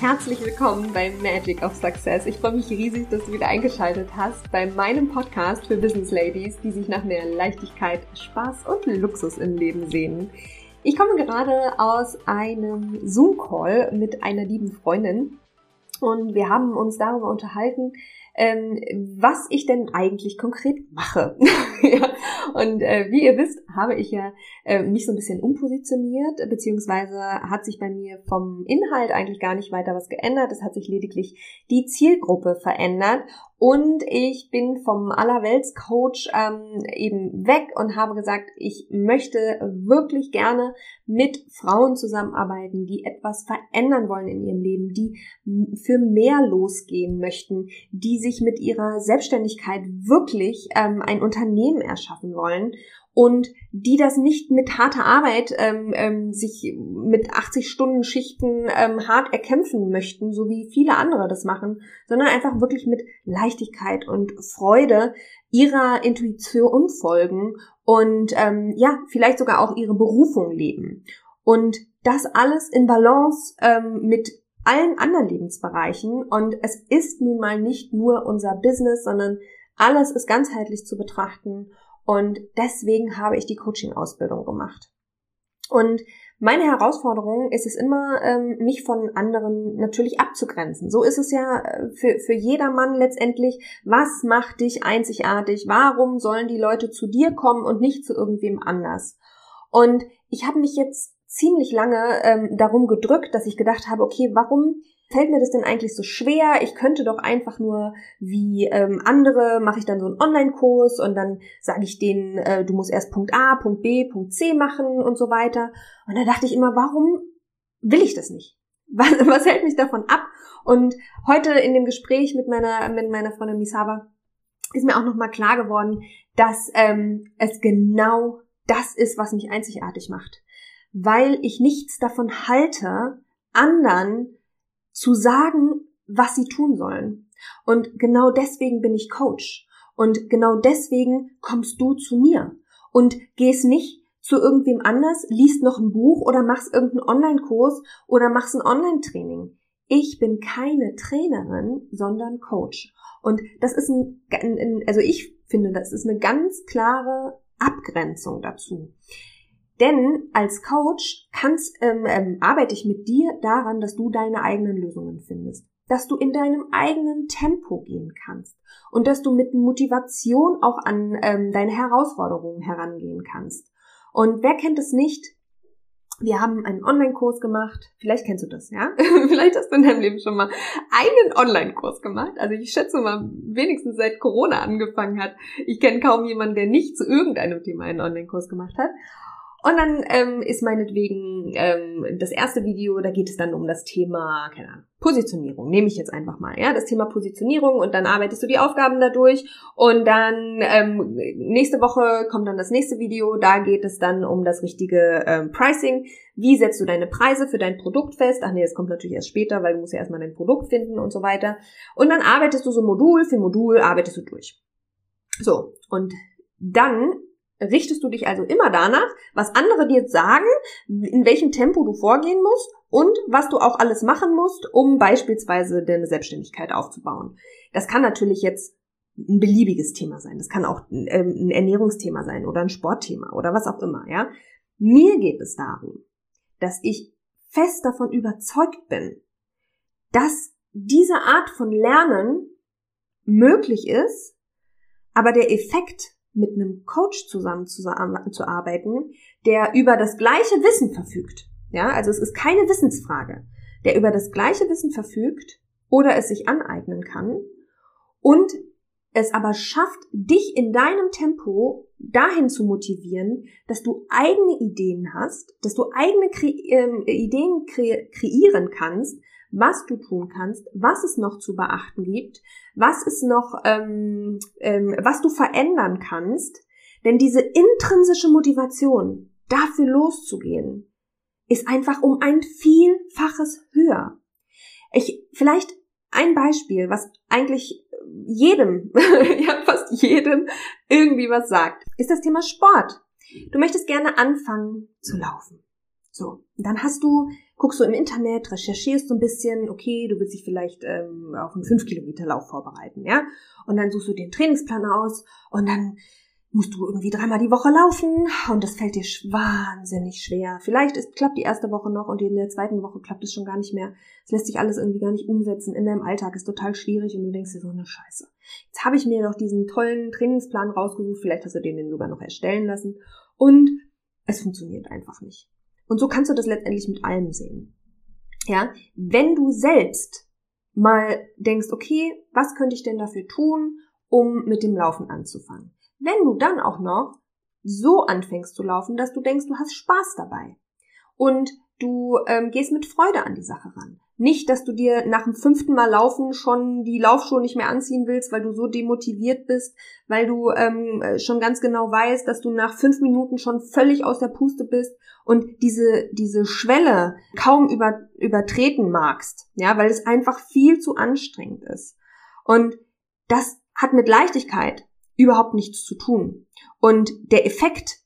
Herzlich willkommen bei Magic of Success. Ich freue mich riesig, dass du wieder eingeschaltet hast bei meinem Podcast für Business Ladies, die sich nach mehr Leichtigkeit, Spaß und Luxus im Leben sehen. Ich komme gerade aus einem Zoom-Call mit einer lieben Freundin und wir haben uns darüber unterhalten, ähm, was ich denn eigentlich konkret mache. ja. Und äh, wie ihr wisst, habe ich ja äh, mich so ein bisschen umpositioniert, beziehungsweise hat sich bei mir vom Inhalt eigentlich gar nicht weiter was geändert. Es hat sich lediglich die Zielgruppe verändert und ich bin vom Allerweltscoach ähm, eben weg und habe gesagt, ich möchte wirklich gerne mit Frauen zusammenarbeiten, die etwas verändern wollen in ihrem Leben, die für mehr losgehen möchten, die sich mit ihrer Selbstständigkeit wirklich ähm, ein Unternehmen erschaffen wollen und die das nicht mit harter Arbeit ähm, ähm, sich mit 80 Stunden Schichten ähm, hart erkämpfen möchten, so wie viele andere das machen, sondern einfach wirklich mit Leichtigkeit und Freude ihrer Intuition folgen und ähm, ja, vielleicht sogar auch ihre Berufung leben. Und das alles in Balance ähm, mit allen anderen Lebensbereichen. Und es ist nun mal nicht nur unser Business, sondern alles ist ganzheitlich zu betrachten. Und deswegen habe ich die Coaching-Ausbildung gemacht. Und meine Herausforderung ist es immer, ähm, mich von anderen natürlich abzugrenzen. So ist es ja äh, für, für jedermann letztendlich. Was macht dich einzigartig? Warum sollen die Leute zu dir kommen und nicht zu irgendwem anders? Und ich habe mich jetzt ziemlich lange ähm, darum gedrückt, dass ich gedacht habe, okay, warum fällt mir das denn eigentlich so schwer? Ich könnte doch einfach nur wie ähm, andere, mache ich dann so einen Online-Kurs und dann sage ich denen, äh, du musst erst Punkt A, Punkt B, Punkt C machen und so weiter. Und da dachte ich immer, warum will ich das nicht? Was, was hält mich davon ab? Und heute in dem Gespräch mit meiner, mit meiner Freundin Misaba ist mir auch nochmal klar geworden, dass ähm, es genau das ist, was mich einzigartig macht. Weil ich nichts davon halte, anderen zu sagen, was sie tun sollen. Und genau deswegen bin ich Coach. Und genau deswegen kommst du zu mir. Und gehst nicht zu irgendwem anders, liest noch ein Buch oder machst irgendeinen Online-Kurs oder machst ein Online-Training. Ich bin keine Trainerin, sondern Coach. Und das ist ein, also ich finde, das ist eine ganz klare Abgrenzung dazu. Denn als Coach kannst, ähm, ähm, arbeite ich mit dir daran, dass du deine eigenen Lösungen findest, dass du in deinem eigenen Tempo gehen kannst und dass du mit Motivation auch an ähm, deine Herausforderungen herangehen kannst. Und wer kennt es nicht? Wir haben einen Online-Kurs gemacht. Vielleicht kennst du das, ja? Vielleicht hast du in deinem Leben schon mal einen Online-Kurs gemacht. Also ich schätze mal, wenigstens seit Corona angefangen hat. Ich kenne kaum jemanden, der nicht zu irgendeinem Thema einen Online-Kurs gemacht hat. Und dann ähm, ist meinetwegen ähm, das erste Video, da geht es dann um das Thema, keine Ahnung, Positionierung, nehme ich jetzt einfach mal, ja, das Thema Positionierung und dann arbeitest du die Aufgaben dadurch und dann ähm, nächste Woche kommt dann das nächste Video, da geht es dann um das richtige ähm, Pricing, wie setzt du deine Preise für dein Produkt fest, ach nee, das kommt natürlich erst später, weil du musst ja erstmal dein Produkt finden und so weiter. Und dann arbeitest du so Modul für Modul, arbeitest du durch. So, und dann richtest du dich also immer danach, was andere dir sagen, in welchem Tempo du vorgehen musst und was du auch alles machen musst, um beispielsweise deine Selbstständigkeit aufzubauen. Das kann natürlich jetzt ein beliebiges Thema sein. Das kann auch ähm, ein Ernährungsthema sein oder ein Sportthema oder was auch immer, ja. Mir geht es darum, dass ich fest davon überzeugt bin, dass diese Art von Lernen möglich ist, aber der Effekt mit einem Coach zusammen zu, zu arbeiten, der über das gleiche Wissen verfügt. Ja, also es ist keine Wissensfrage, der über das gleiche Wissen verfügt oder es sich aneignen kann und es aber schafft, dich in deinem Tempo dahin zu motivieren, dass du eigene Ideen hast, dass du eigene Kre äh, Ideen kre kreieren kannst, was du tun kannst, was es noch zu beachten gibt, was es noch, ähm, ähm, was du verändern kannst. Denn diese intrinsische Motivation, dafür loszugehen, ist einfach um ein Vielfaches höher. Ich, vielleicht ein Beispiel, was eigentlich jedem, ja, fast jedem irgendwie was sagt, ist das Thema Sport. Du möchtest gerne anfangen zu laufen. So, dann hast du, guckst du im Internet, recherchierst so ein bisschen, okay, du willst dich vielleicht ähm, auf einen 5-Kilometer-Lauf vorbereiten, ja? Und dann suchst du den Trainingsplan aus und dann musst du irgendwie dreimal die Woche laufen und das fällt dir wahnsinnig schwer. Vielleicht ist, klappt die erste Woche noch und in der zweiten Woche klappt es schon gar nicht mehr. Es lässt sich alles irgendwie gar nicht umsetzen. In deinem Alltag ist total schwierig und du denkst dir so eine Scheiße. Jetzt habe ich mir doch diesen tollen Trainingsplan rausgesucht. Vielleicht hast du den, den sogar noch erstellen lassen und es funktioniert einfach nicht. Und so kannst du das letztendlich mit allem sehen. Ja, wenn du selbst mal denkst, okay, was könnte ich denn dafür tun, um mit dem Laufen anzufangen? Wenn du dann auch noch so anfängst zu laufen, dass du denkst, du hast Spaß dabei und du ähm, gehst mit Freude an die Sache ran. Nicht, dass du dir nach dem fünften Mal laufen schon die Laufschuhe nicht mehr anziehen willst, weil du so demotiviert bist, weil du ähm, schon ganz genau weißt, dass du nach fünf Minuten schon völlig aus der Puste bist und diese, diese Schwelle kaum über, übertreten magst, ja, weil es einfach viel zu anstrengend ist. Und das hat mit Leichtigkeit überhaupt nichts zu tun. Und der Effekt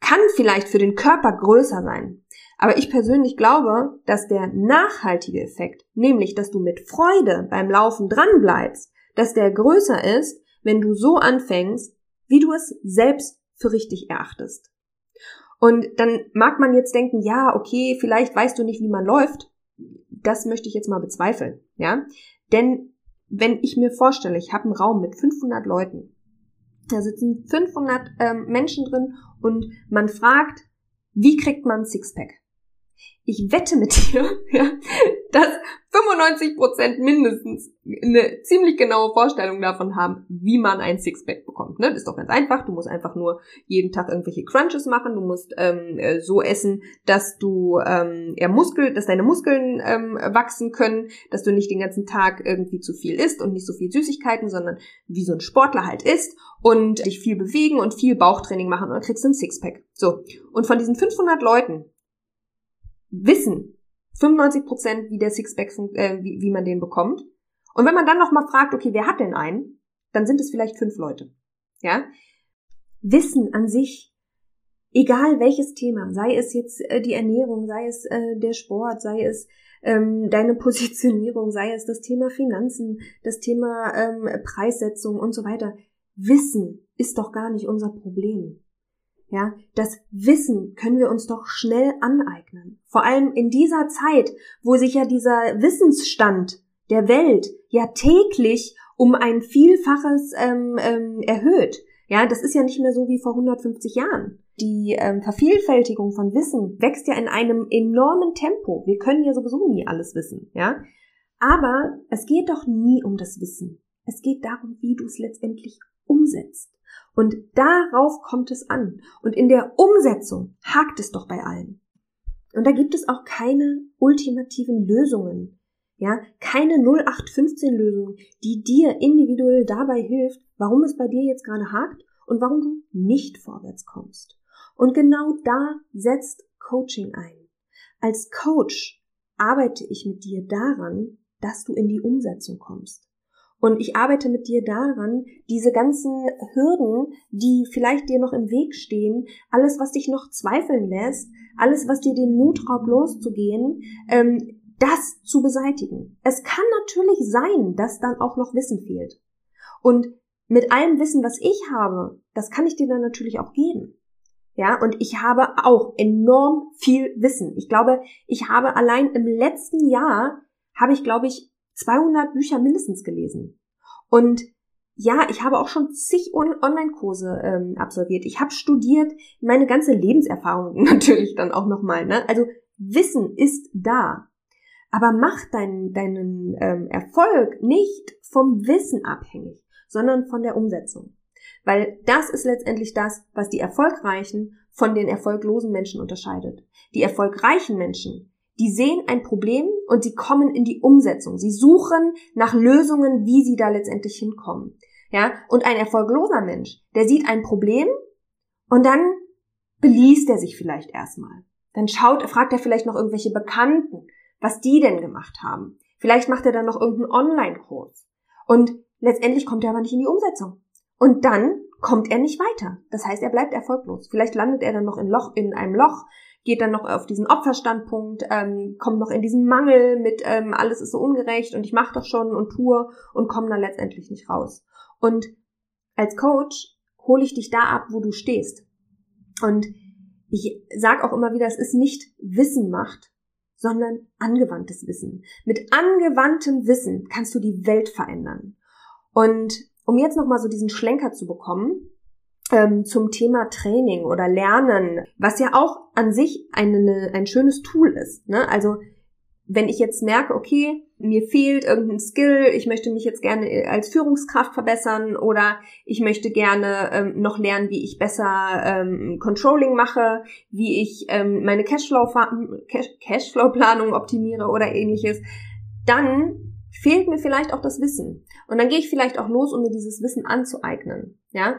kann vielleicht für den Körper größer sein. Aber ich persönlich glaube, dass der nachhaltige Effekt, nämlich dass du mit Freude beim Laufen dran bleibst, dass der größer ist, wenn du so anfängst, wie du es selbst für richtig erachtest. Und dann mag man jetzt denken, ja, okay, vielleicht weißt du nicht, wie man läuft. Das möchte ich jetzt mal bezweifeln, ja? Denn wenn ich mir vorstelle, ich habe einen Raum mit 500 Leuten da sitzen 500 ähm, Menschen drin und man fragt, wie kriegt man Sixpack? Ich wette mit dir, ja, dass 95 Prozent mindestens eine ziemlich genaue Vorstellung davon haben, wie man ein Sixpack bekommt. Ne? Das ist doch ganz einfach. Du musst einfach nur jeden Tag irgendwelche Crunches machen. Du musst ähm, äh, so essen, dass du ähm, eher Muskel, dass deine Muskeln ähm, wachsen können, dass du nicht den ganzen Tag irgendwie zu viel isst und nicht so viel Süßigkeiten, sondern wie so ein Sportler halt isst und dich viel bewegen und viel Bauchtraining machen und dann kriegst du ein Sixpack. So. Und von diesen 500 Leuten wissen 95 Prozent, wie der Sixpack, äh, wie, wie man den bekommt. Und wenn man dann noch mal fragt, okay, wer hat denn einen, dann sind es vielleicht fünf Leute. Ja? Wissen an sich, egal welches Thema, sei es jetzt äh, die Ernährung, sei es äh, der Sport, sei es ähm, deine Positionierung, sei es das Thema Finanzen, das Thema ähm, Preissetzung und so weiter. Wissen ist doch gar nicht unser Problem. Ja, das Wissen können wir uns doch schnell aneignen. Vor allem in dieser Zeit, wo sich ja dieser Wissensstand der Welt ja täglich um ein Vielfaches ähm, ähm, erhöht. Ja, das ist ja nicht mehr so wie vor 150 Jahren. Die ähm, Vervielfältigung von Wissen wächst ja in einem enormen Tempo. Wir können ja sowieso nie alles wissen, ja. Aber es geht doch nie um das Wissen. Es geht darum, wie du es letztendlich umsetzt. Und darauf kommt es an. Und in der Umsetzung hakt es doch bei allen. Und da gibt es auch keine ultimativen Lösungen. Ja, keine 0815 Lösung, die dir individuell dabei hilft, warum es bei dir jetzt gerade hakt und warum du nicht vorwärts kommst. Und genau da setzt Coaching ein. Als Coach arbeite ich mit dir daran, dass du in die Umsetzung kommst. Und ich arbeite mit dir daran, diese ganzen Hürden, die vielleicht dir noch im Weg stehen, alles, was dich noch zweifeln lässt, alles, was dir den Mut raubt, loszugehen, ähm, das zu beseitigen. Es kann natürlich sein, dass dann auch noch Wissen fehlt. Und mit allem Wissen, was ich habe, das kann ich dir dann natürlich auch geben. Ja, und ich habe auch enorm viel Wissen. Ich glaube, ich habe allein im letzten Jahr, habe ich, glaube ich, 200 Bücher mindestens gelesen. Und ja, ich habe auch schon zig Online-Kurse ähm, absolviert. Ich habe studiert, meine ganze Lebenserfahrung natürlich dann auch nochmal. Ne? Also Wissen ist da. Aber mach deinen, deinen ähm, Erfolg nicht vom Wissen abhängig, sondern von der Umsetzung. Weil das ist letztendlich das, was die erfolgreichen von den erfolglosen Menschen unterscheidet. Die erfolgreichen Menschen, die sehen ein Problem und sie kommen in die Umsetzung. Sie suchen nach Lösungen, wie sie da letztendlich hinkommen. Ja, und ein erfolgloser Mensch, der sieht ein Problem und dann beliest er sich vielleicht erstmal. Dann schaut, fragt er vielleicht noch irgendwelche Bekannten, was die denn gemacht haben. Vielleicht macht er dann noch irgendeinen Online-Kurs. Und letztendlich kommt er aber nicht in die Umsetzung. Und dann kommt er nicht weiter. Das heißt, er bleibt erfolglos. Vielleicht landet er dann noch in, Loch, in einem Loch, geht dann noch auf diesen Opferstandpunkt, ähm, kommt noch in diesen Mangel mit ähm, alles ist so ungerecht und ich mache doch schon und tue und komme dann letztendlich nicht raus. Und als Coach hole ich dich da ab, wo du stehst. Und ich sage auch immer wieder, es ist nicht Wissen macht, sondern angewandtes Wissen. Mit angewandtem Wissen kannst du die Welt verändern. Und um jetzt nochmal so diesen Schlenker zu bekommen, ähm, zum Thema Training oder Lernen, was ja auch an sich eine, ein schönes Tool ist. Ne? Also wenn ich jetzt merke, okay, mir fehlt irgendein Skill, ich möchte mich jetzt gerne äh, als Führungskraft verbessern oder ich möchte gerne ähm, noch lernen, wie ich besser ähm, Controlling mache, wie ich ähm, meine Cashflow-Planung Cashflow optimiere oder ähnliches, dann fehlt mir vielleicht auch das Wissen. Und dann gehe ich vielleicht auch los, um mir dieses Wissen anzueignen. Ja,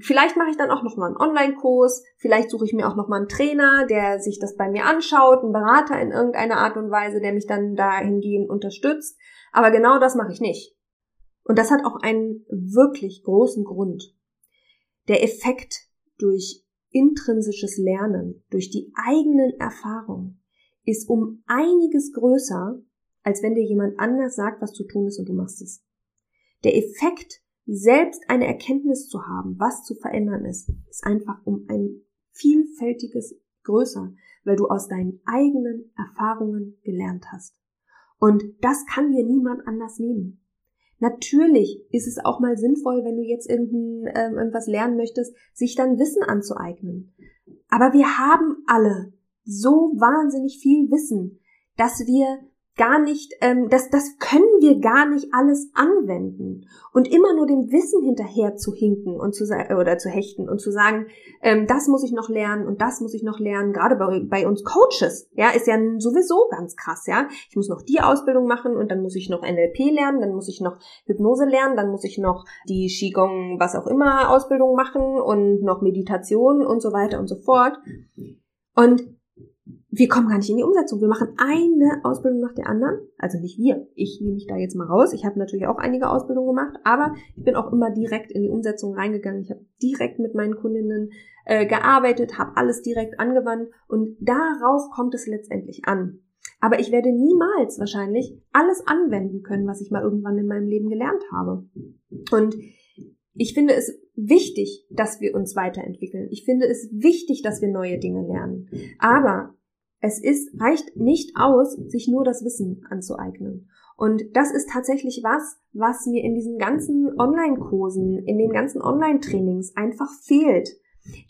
Vielleicht mache ich dann auch noch mal einen Online-Kurs, vielleicht suche ich mir auch noch mal einen Trainer, der sich das bei mir anschaut, einen Berater in irgendeiner Art und Weise, der mich dann dahingehend unterstützt. Aber genau das mache ich nicht. Und das hat auch einen wirklich großen Grund. Der Effekt durch intrinsisches Lernen, durch die eigenen Erfahrungen, ist um einiges größer, als wenn dir jemand anders sagt, was zu tun ist und du machst es. Der Effekt selbst eine Erkenntnis zu haben, was zu verändern ist, ist einfach um ein vielfältiges größer, weil du aus deinen eigenen Erfahrungen gelernt hast. Und das kann dir niemand anders nehmen. Natürlich ist es auch mal sinnvoll, wenn du jetzt irgendein, äh, irgendwas lernen möchtest, sich dann Wissen anzueignen. Aber wir haben alle so wahnsinnig viel Wissen, dass wir gar nicht, ähm, das, das können wir gar nicht alles anwenden. Und immer nur dem Wissen hinterher zu hinken und zu oder zu hechten und zu sagen, ähm, das muss ich noch lernen und das muss ich noch lernen. Gerade bei, bei uns Coaches, ja, ist ja sowieso ganz krass, ja. Ich muss noch die Ausbildung machen und dann muss ich noch NLP lernen, dann muss ich noch Hypnose lernen, dann muss ich noch die Qigong, was auch immer, Ausbildung machen und noch Meditation und so weiter und so fort. Und wir kommen gar nicht in die Umsetzung. Wir machen eine Ausbildung nach der anderen. Also nicht wir. Ich nehme mich da jetzt mal raus. Ich habe natürlich auch einige Ausbildungen gemacht, aber ich bin auch immer direkt in die Umsetzung reingegangen. Ich habe direkt mit meinen Kundinnen äh, gearbeitet, habe alles direkt angewandt und darauf kommt es letztendlich an. Aber ich werde niemals wahrscheinlich alles anwenden können, was ich mal irgendwann in meinem Leben gelernt habe. Und ich finde es wichtig, dass wir uns weiterentwickeln. Ich finde es wichtig, dass wir neue Dinge lernen. Aber es ist, reicht nicht aus, sich nur das Wissen anzueignen. Und das ist tatsächlich was, was mir in diesen ganzen Online-Kursen, in den ganzen Online-Trainings einfach fehlt.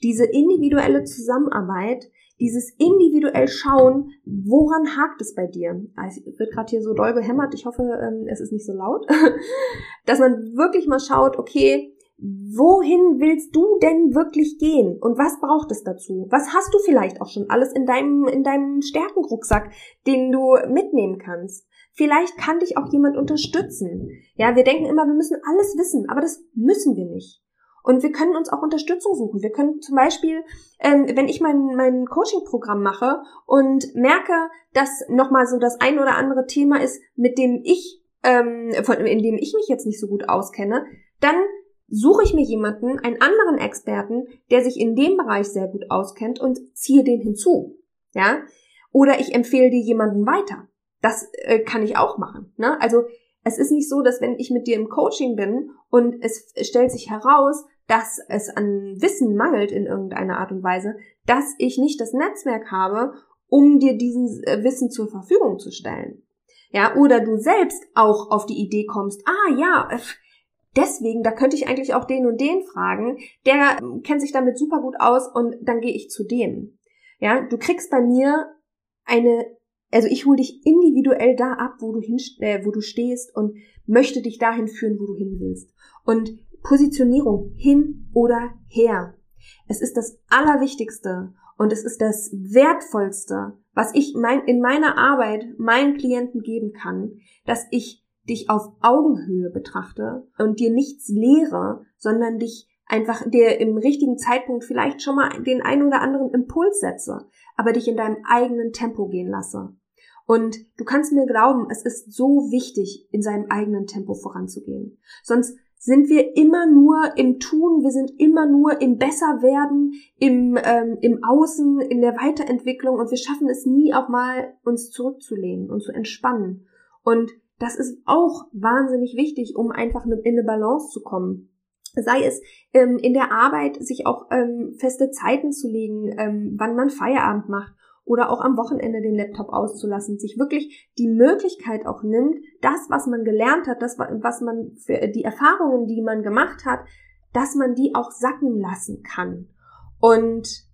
Diese individuelle Zusammenarbeit, dieses individuell schauen, woran hakt es bei dir? Es wird gerade hier so doll behämmert, ich hoffe, ähm, es ist nicht so laut. Dass man wirklich mal schaut, okay, wohin willst du denn wirklich gehen und was braucht es dazu? Was hast du vielleicht auch schon alles in deinem, in deinem Stärkenrucksack, den du mitnehmen kannst? Vielleicht kann dich auch jemand unterstützen. Ja, wir denken immer, wir müssen alles wissen, aber das müssen wir nicht. Und wir können uns auch Unterstützung suchen. Wir können zum Beispiel, ähm, wenn ich mein, mein Coaching-Programm mache und merke, dass nochmal so das ein oder andere Thema ist, mit dem ich, ähm, von, in dem ich mich jetzt nicht so gut auskenne, dann suche ich mir jemanden, einen anderen Experten, der sich in dem Bereich sehr gut auskennt und ziehe den hinzu. Ja? Oder ich empfehle dir jemanden weiter. Das äh, kann ich auch machen. Ne? Also es ist nicht so, dass wenn ich mit dir im Coaching bin und es stellt sich heraus, dass es an Wissen mangelt in irgendeiner Art und Weise, dass ich nicht das Netzwerk habe, um dir diesen äh, Wissen zur Verfügung zu stellen. Ja, oder du selbst auch auf die Idee kommst, ah ja, deswegen, da könnte ich eigentlich auch den und den fragen, der kennt sich damit super gut aus und dann gehe ich zu dem. Ja, du kriegst bei mir eine, also ich hole dich individuell da ab, wo du hin, äh, wo du stehst und möchte dich dahin führen, wo du hin willst. Und Positionierung hin oder her. Es ist das Allerwichtigste und es ist das Wertvollste, was ich mein, in meiner Arbeit meinen Klienten geben kann, dass ich dich auf Augenhöhe betrachte und dir nichts lehre, sondern dich einfach dir im richtigen Zeitpunkt vielleicht schon mal den einen oder anderen Impuls setze, aber dich in deinem eigenen Tempo gehen lasse. Und du kannst mir glauben, es ist so wichtig, in seinem eigenen Tempo voranzugehen. Sonst sind wir immer nur im Tun, wir sind immer nur im Besserwerden, im, ähm, im Außen, in der Weiterentwicklung und wir schaffen es nie auch mal, uns zurückzulehnen und zu entspannen. Und das ist auch wahnsinnig wichtig, um einfach in eine Balance zu kommen. Sei es ähm, in der Arbeit, sich auch ähm, feste Zeiten zu legen, ähm, wann man Feierabend macht oder auch am Wochenende den Laptop auszulassen, sich wirklich die Möglichkeit auch nimmt, das, was man gelernt hat, das, was man für die Erfahrungen, die man gemacht hat, dass man die auch sacken lassen kann. Und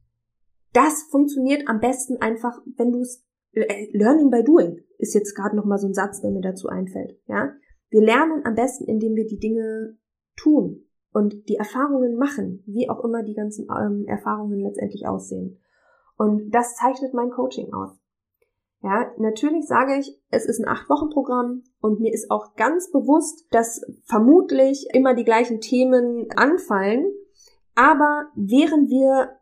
das funktioniert am besten einfach, wenn du es äh, Learning by Doing ist jetzt gerade noch mal so ein Satz, der mir dazu einfällt. Ja, wir lernen am besten, indem wir die Dinge tun und die Erfahrungen machen, wie auch immer die ganzen ähm, Erfahrungen letztendlich aussehen. Und das zeichnet mein Coaching aus. Ja, natürlich sage ich, es ist ein Acht-Wochen-Programm und mir ist auch ganz bewusst, dass vermutlich immer die gleichen Themen anfallen. Aber wären wir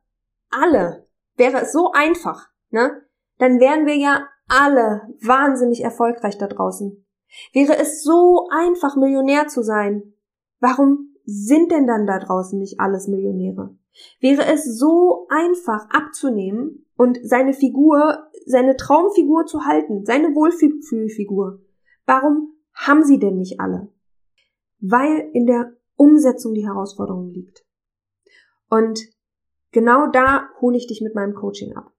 alle, wäre es so einfach, ne, dann wären wir ja alle wahnsinnig erfolgreich da draußen. Wäre es so einfach, Millionär zu sein, warum sind denn dann da draußen nicht alles Millionäre? Wäre es so einfach abzunehmen und seine Figur, seine Traumfigur zu halten, seine Wohlfühlfigur, warum haben sie denn nicht alle? Weil in der Umsetzung die Herausforderung liegt. Und genau da hole ich dich mit meinem Coaching ab.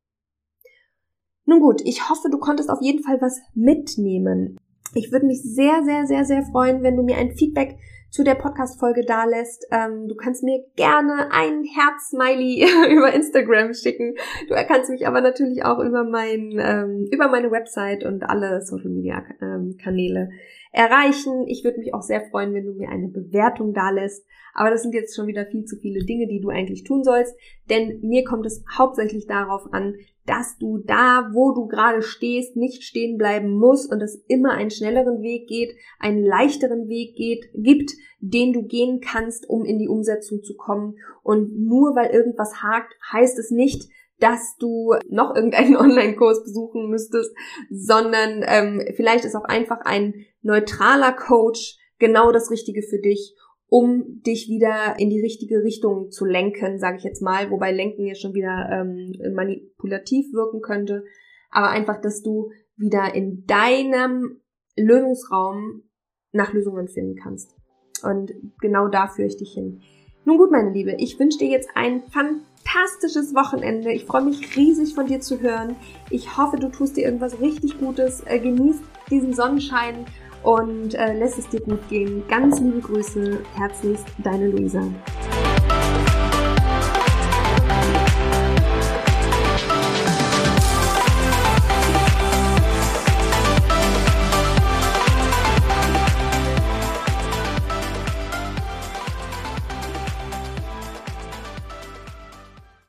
Nun gut, ich hoffe, du konntest auf jeden Fall was mitnehmen. Ich würde mich sehr, sehr, sehr, sehr freuen, wenn du mir ein Feedback zu der Podcast-Folge da lässt. Ähm, du kannst mir gerne ein Herz-Smiley über Instagram schicken. Du kannst mich aber natürlich auch über mein, ähm, über meine Website und alle Social-Media-Kanäle ähm, erreichen. Ich würde mich auch sehr freuen, wenn du mir eine Bewertung da lässt. Aber das sind jetzt schon wieder viel zu viele Dinge, die du eigentlich tun sollst. Denn mir kommt es hauptsächlich darauf an, dass du da, wo du gerade stehst, nicht stehen bleiben musst und es immer einen schnelleren Weg geht, einen leichteren Weg geht, gibt, den du gehen kannst, um in die Umsetzung zu kommen. Und nur weil irgendwas hakt, heißt es nicht, dass du noch irgendeinen Online-Kurs besuchen müsstest, sondern ähm, vielleicht ist auch einfach ein neutraler Coach genau das Richtige für dich um dich wieder in die richtige Richtung zu lenken, sage ich jetzt mal, wobei lenken ja schon wieder ähm, manipulativ wirken könnte, aber einfach, dass du wieder in deinem Lösungsraum nach Lösungen finden kannst. Und genau da führe ich dich hin. Nun gut, meine Liebe, ich wünsche dir jetzt ein fantastisches Wochenende. Ich freue mich riesig von dir zu hören. Ich hoffe, du tust dir irgendwas richtig Gutes. Äh, genießt diesen Sonnenschein und äh, lässt es dir gut gehen. Ganz liebe Grüße, herzlichst, deine Luisa.